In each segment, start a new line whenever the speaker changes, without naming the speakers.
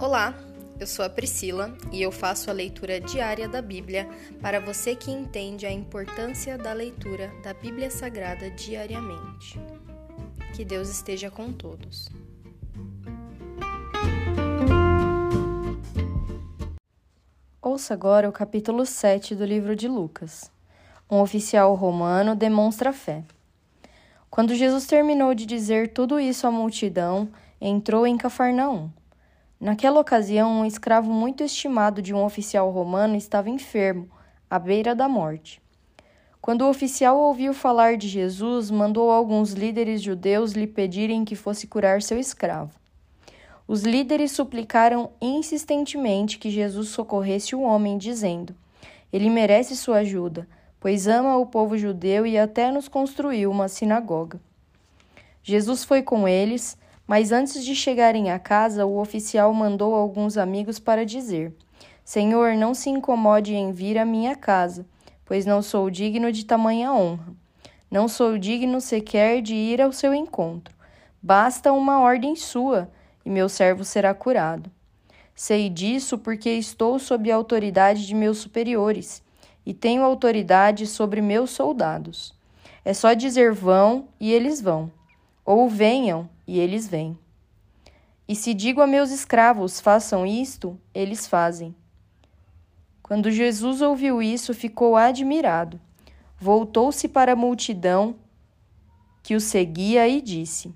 Olá, eu sou a Priscila e eu faço a leitura diária da Bíblia para você que entende a importância da leitura da Bíblia Sagrada diariamente. Que Deus esteja com todos. Ouça agora o capítulo 7 do livro de Lucas. Um oficial romano demonstra fé. Quando Jesus terminou de dizer tudo isso à multidão, entrou em Cafarnaum. Naquela ocasião, um escravo muito estimado de um oficial romano estava enfermo, à beira da morte. Quando o oficial ouviu falar de Jesus, mandou alguns líderes judeus lhe pedirem que fosse curar seu escravo. Os líderes suplicaram insistentemente que Jesus socorresse o homem, dizendo: Ele merece sua ajuda, pois ama o povo judeu e até nos construiu uma sinagoga. Jesus foi com eles mas antes de chegarem à casa, o oficial mandou alguns amigos para dizer: Senhor, não se incomode em vir à minha casa, pois não sou digno de tamanha honra. Não sou digno sequer de ir ao seu encontro. Basta uma ordem sua, e meu servo será curado. Sei disso porque estou sob a autoridade de meus superiores e tenho autoridade sobre meus soldados. É só dizer vão e eles vão, ou venham e eles vêm. E se digo a meus escravos, façam isto, eles fazem. Quando Jesus ouviu isso, ficou admirado. Voltou-se para a multidão que o seguia e disse: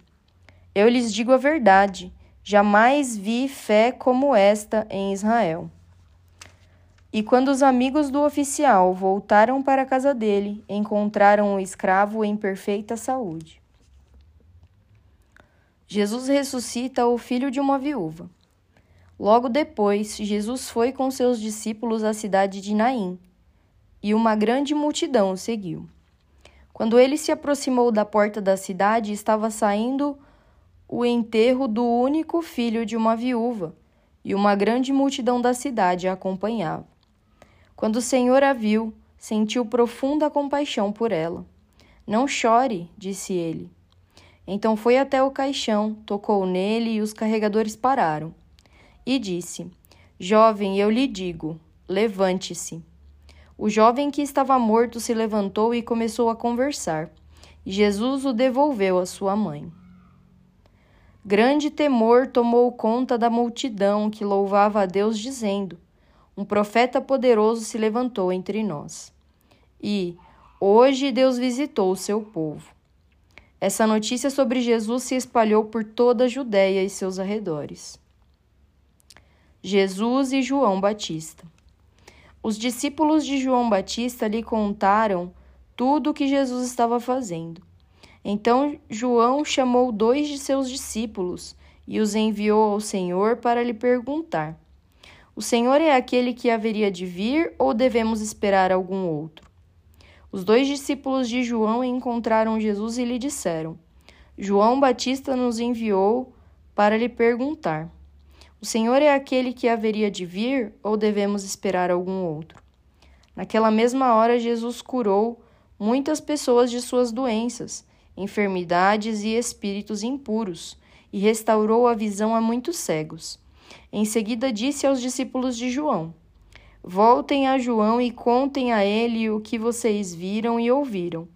Eu lhes digo a verdade, jamais vi fé como esta em Israel. E quando os amigos do oficial voltaram para a casa dele, encontraram o escravo em perfeita saúde. Jesus ressuscita o filho de uma viúva. Logo depois, Jesus foi com seus discípulos à cidade de Naim, e uma grande multidão o seguiu. Quando ele se aproximou da porta da cidade, estava saindo o enterro do único filho de uma viúva, e uma grande multidão da cidade a acompanhava. Quando o Senhor a viu, sentiu profunda compaixão por ela. Não chore, disse ele. Então foi até o caixão, tocou nele e os carregadores pararam. E disse: Jovem, eu lhe digo, levante-se. O jovem que estava morto se levantou e começou a conversar, Jesus o devolveu à sua mãe. Grande temor tomou conta da multidão que louvava a Deus, dizendo: Um profeta poderoso se levantou entre nós. E hoje Deus visitou o seu povo. Essa notícia sobre Jesus se espalhou por toda a Judéia e seus arredores. Jesus e João Batista. Os discípulos de João Batista lhe contaram tudo o que Jesus estava fazendo. Então João chamou dois de seus discípulos e os enviou ao Senhor para lhe perguntar: O Senhor é aquele que haveria de vir ou devemos esperar algum outro? Os dois discípulos de João encontraram Jesus e lhe disseram: João Batista nos enviou para lhe perguntar: O Senhor é aquele que haveria de vir ou devemos esperar algum outro? Naquela mesma hora, Jesus curou muitas pessoas de suas doenças, enfermidades e espíritos impuros, e restaurou a visão a muitos cegos. Em seguida, disse aos discípulos de João: Voltem a João e contem a ele o que vocês viram e ouviram.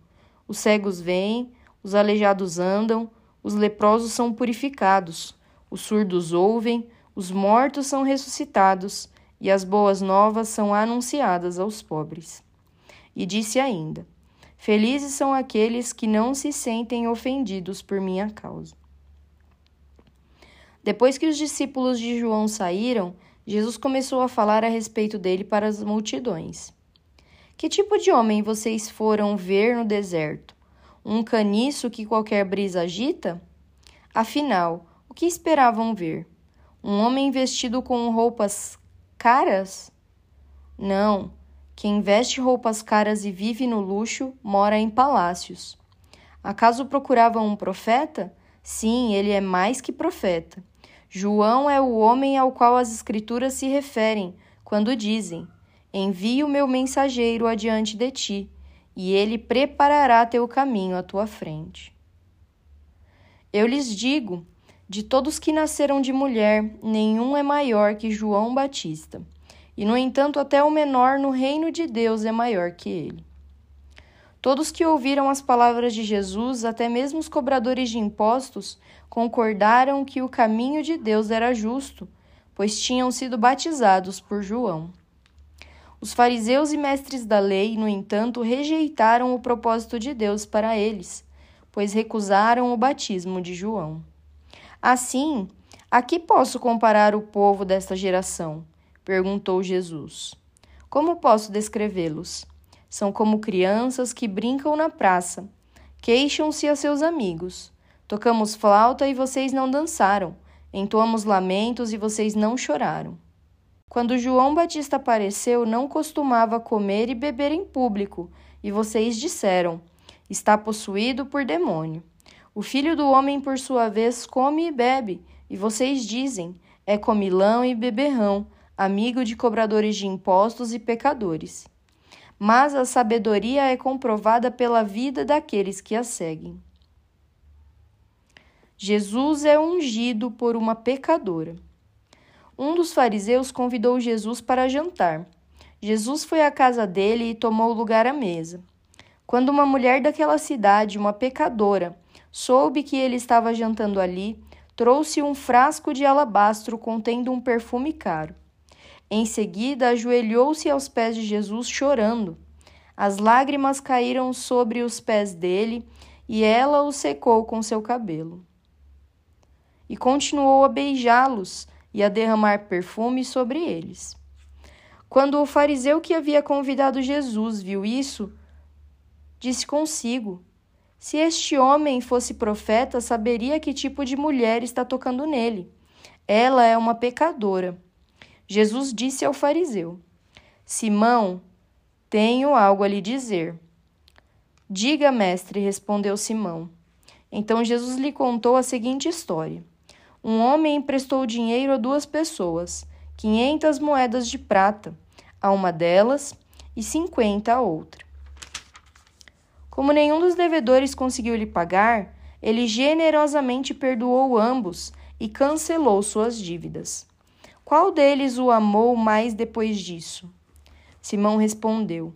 Os cegos vêm, os aleijados andam, os leprosos são purificados, os surdos ouvem, os mortos são ressuscitados, e as boas novas são anunciadas aos pobres. E disse ainda: Felizes são aqueles que não se sentem ofendidos por minha causa. Depois que os discípulos de João saíram, Jesus começou a falar a respeito dele para as multidões. Que tipo de homem vocês foram ver no deserto? Um caniço que qualquer brisa agita? Afinal, o que esperavam ver? Um homem vestido com roupas caras? Não, quem veste roupas caras e vive no luxo mora em palácios. Acaso procuravam um profeta? Sim, ele é mais que profeta. João é o homem ao qual as Escrituras se referem quando dizem: Envie o meu mensageiro adiante de ti, e ele preparará teu caminho à tua frente. Eu lhes digo De todos que nasceram de mulher, nenhum é maior que João Batista. E, no entanto, até o menor no reino de Deus é maior que ele. Todos que ouviram as palavras de Jesus, até mesmo os cobradores de impostos, concordaram que o caminho de Deus era justo, pois tinham sido batizados por João. Os fariseus e mestres da lei, no entanto, rejeitaram o propósito de Deus para eles, pois recusaram o batismo de João. Assim, a que posso comparar o povo desta geração? perguntou Jesus. Como posso descrevê-los? São como crianças que brincam na praça. Queixam-se a seus amigos. Tocamos flauta e vocês não dançaram. Entoamos lamentos e vocês não choraram. Quando João Batista apareceu, não costumava comer e beber em público, e vocês disseram: Está possuído por demônio. O filho do homem, por sua vez, come e bebe, e vocês dizem: é comilão e beberrão, amigo de cobradores de impostos e pecadores. Mas a sabedoria é comprovada pela vida daqueles que a seguem. Jesus é ungido por uma pecadora. Um dos fariseus convidou Jesus para jantar. Jesus foi à casa dele e tomou lugar à mesa. Quando uma mulher daquela cidade, uma pecadora, soube que ele estava jantando ali, trouxe um frasco de alabastro contendo um perfume caro. Em seguida, ajoelhou-se aos pés de Jesus, chorando. As lágrimas caíram sobre os pés dele e ela o secou com seu cabelo. E continuou a beijá-los e a derramar perfume sobre eles. Quando o fariseu que havia convidado Jesus viu isso, disse consigo: se este homem fosse profeta, saberia que tipo de mulher está tocando nele. Ela é uma pecadora. Jesus disse ao fariseu: Simão, tenho algo a lhe dizer. Diga, mestre, respondeu Simão. Então Jesus lhe contou a seguinte história: Um homem emprestou dinheiro a duas pessoas, quinhentas moedas de prata, a uma delas e cinquenta a outra. Como nenhum dos devedores conseguiu lhe pagar, ele generosamente perdoou ambos e cancelou suas dívidas. Qual deles o amou mais depois disso? Simão respondeu: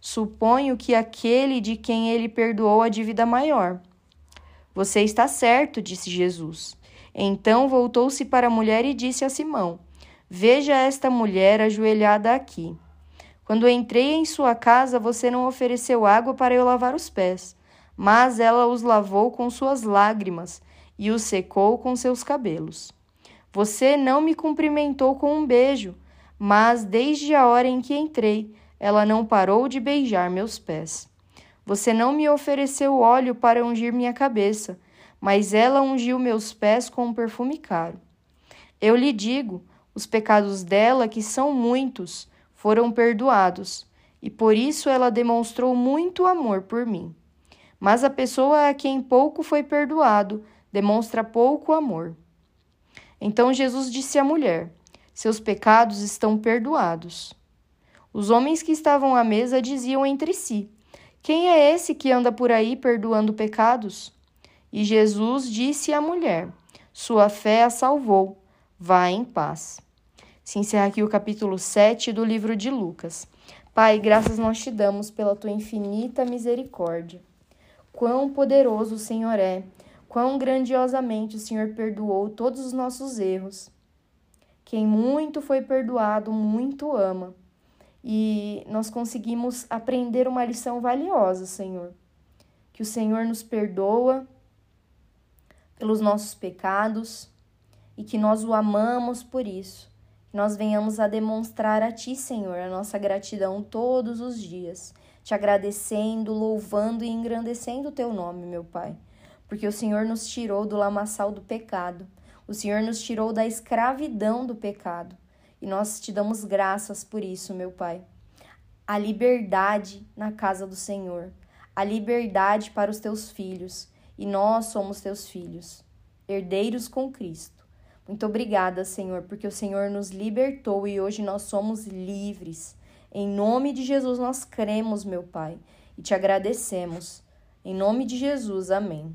Suponho que aquele de quem ele perdoou a dívida maior. Você está certo, disse Jesus. Então voltou-se para a mulher e disse a Simão: Veja esta mulher ajoelhada aqui. Quando entrei em sua casa, você não ofereceu água para eu lavar os pés, mas ela os lavou com suas lágrimas e os secou com seus cabelos. Você não me cumprimentou com um beijo, mas desde a hora em que entrei, ela não parou de beijar meus pés. Você não me ofereceu óleo para ungir minha cabeça, mas ela ungiu meus pés com um perfume caro. Eu lhe digo: os pecados dela, que são muitos, foram perdoados, e por isso ela demonstrou muito amor por mim. Mas a pessoa a quem pouco foi perdoado demonstra pouco amor. Então Jesus disse à mulher: Seus pecados estão perdoados. Os homens que estavam à mesa diziam entre si: Quem é esse que anda por aí perdoando pecados? E Jesus disse à mulher: Sua fé a salvou. Vá em paz. Se encerra aqui o capítulo 7 do livro de Lucas. Pai, graças nós te damos pela tua infinita misericórdia. Quão poderoso o Senhor é, quão grandiosamente o Senhor perdoou todos os nossos erros. Quem muito foi perdoado, muito ama. E nós conseguimos aprender uma lição valiosa, Senhor. Que o Senhor nos perdoa pelos nossos pecados e que nós o amamos por isso nós venhamos a demonstrar a Ti, Senhor, a nossa gratidão todos os dias, te agradecendo, louvando e engrandecendo o Teu nome, meu Pai, porque o Senhor nos tirou do lamaçal do pecado, o Senhor nos tirou da escravidão do pecado, e nós te damos graças por isso, meu Pai. A liberdade na casa do Senhor, a liberdade para os teus filhos, e nós somos teus filhos, herdeiros com Cristo. Muito obrigada, Senhor, porque o Senhor nos libertou e hoje nós somos livres. Em nome de Jesus nós cremos, meu Pai, e te agradecemos. Em nome de Jesus, amém.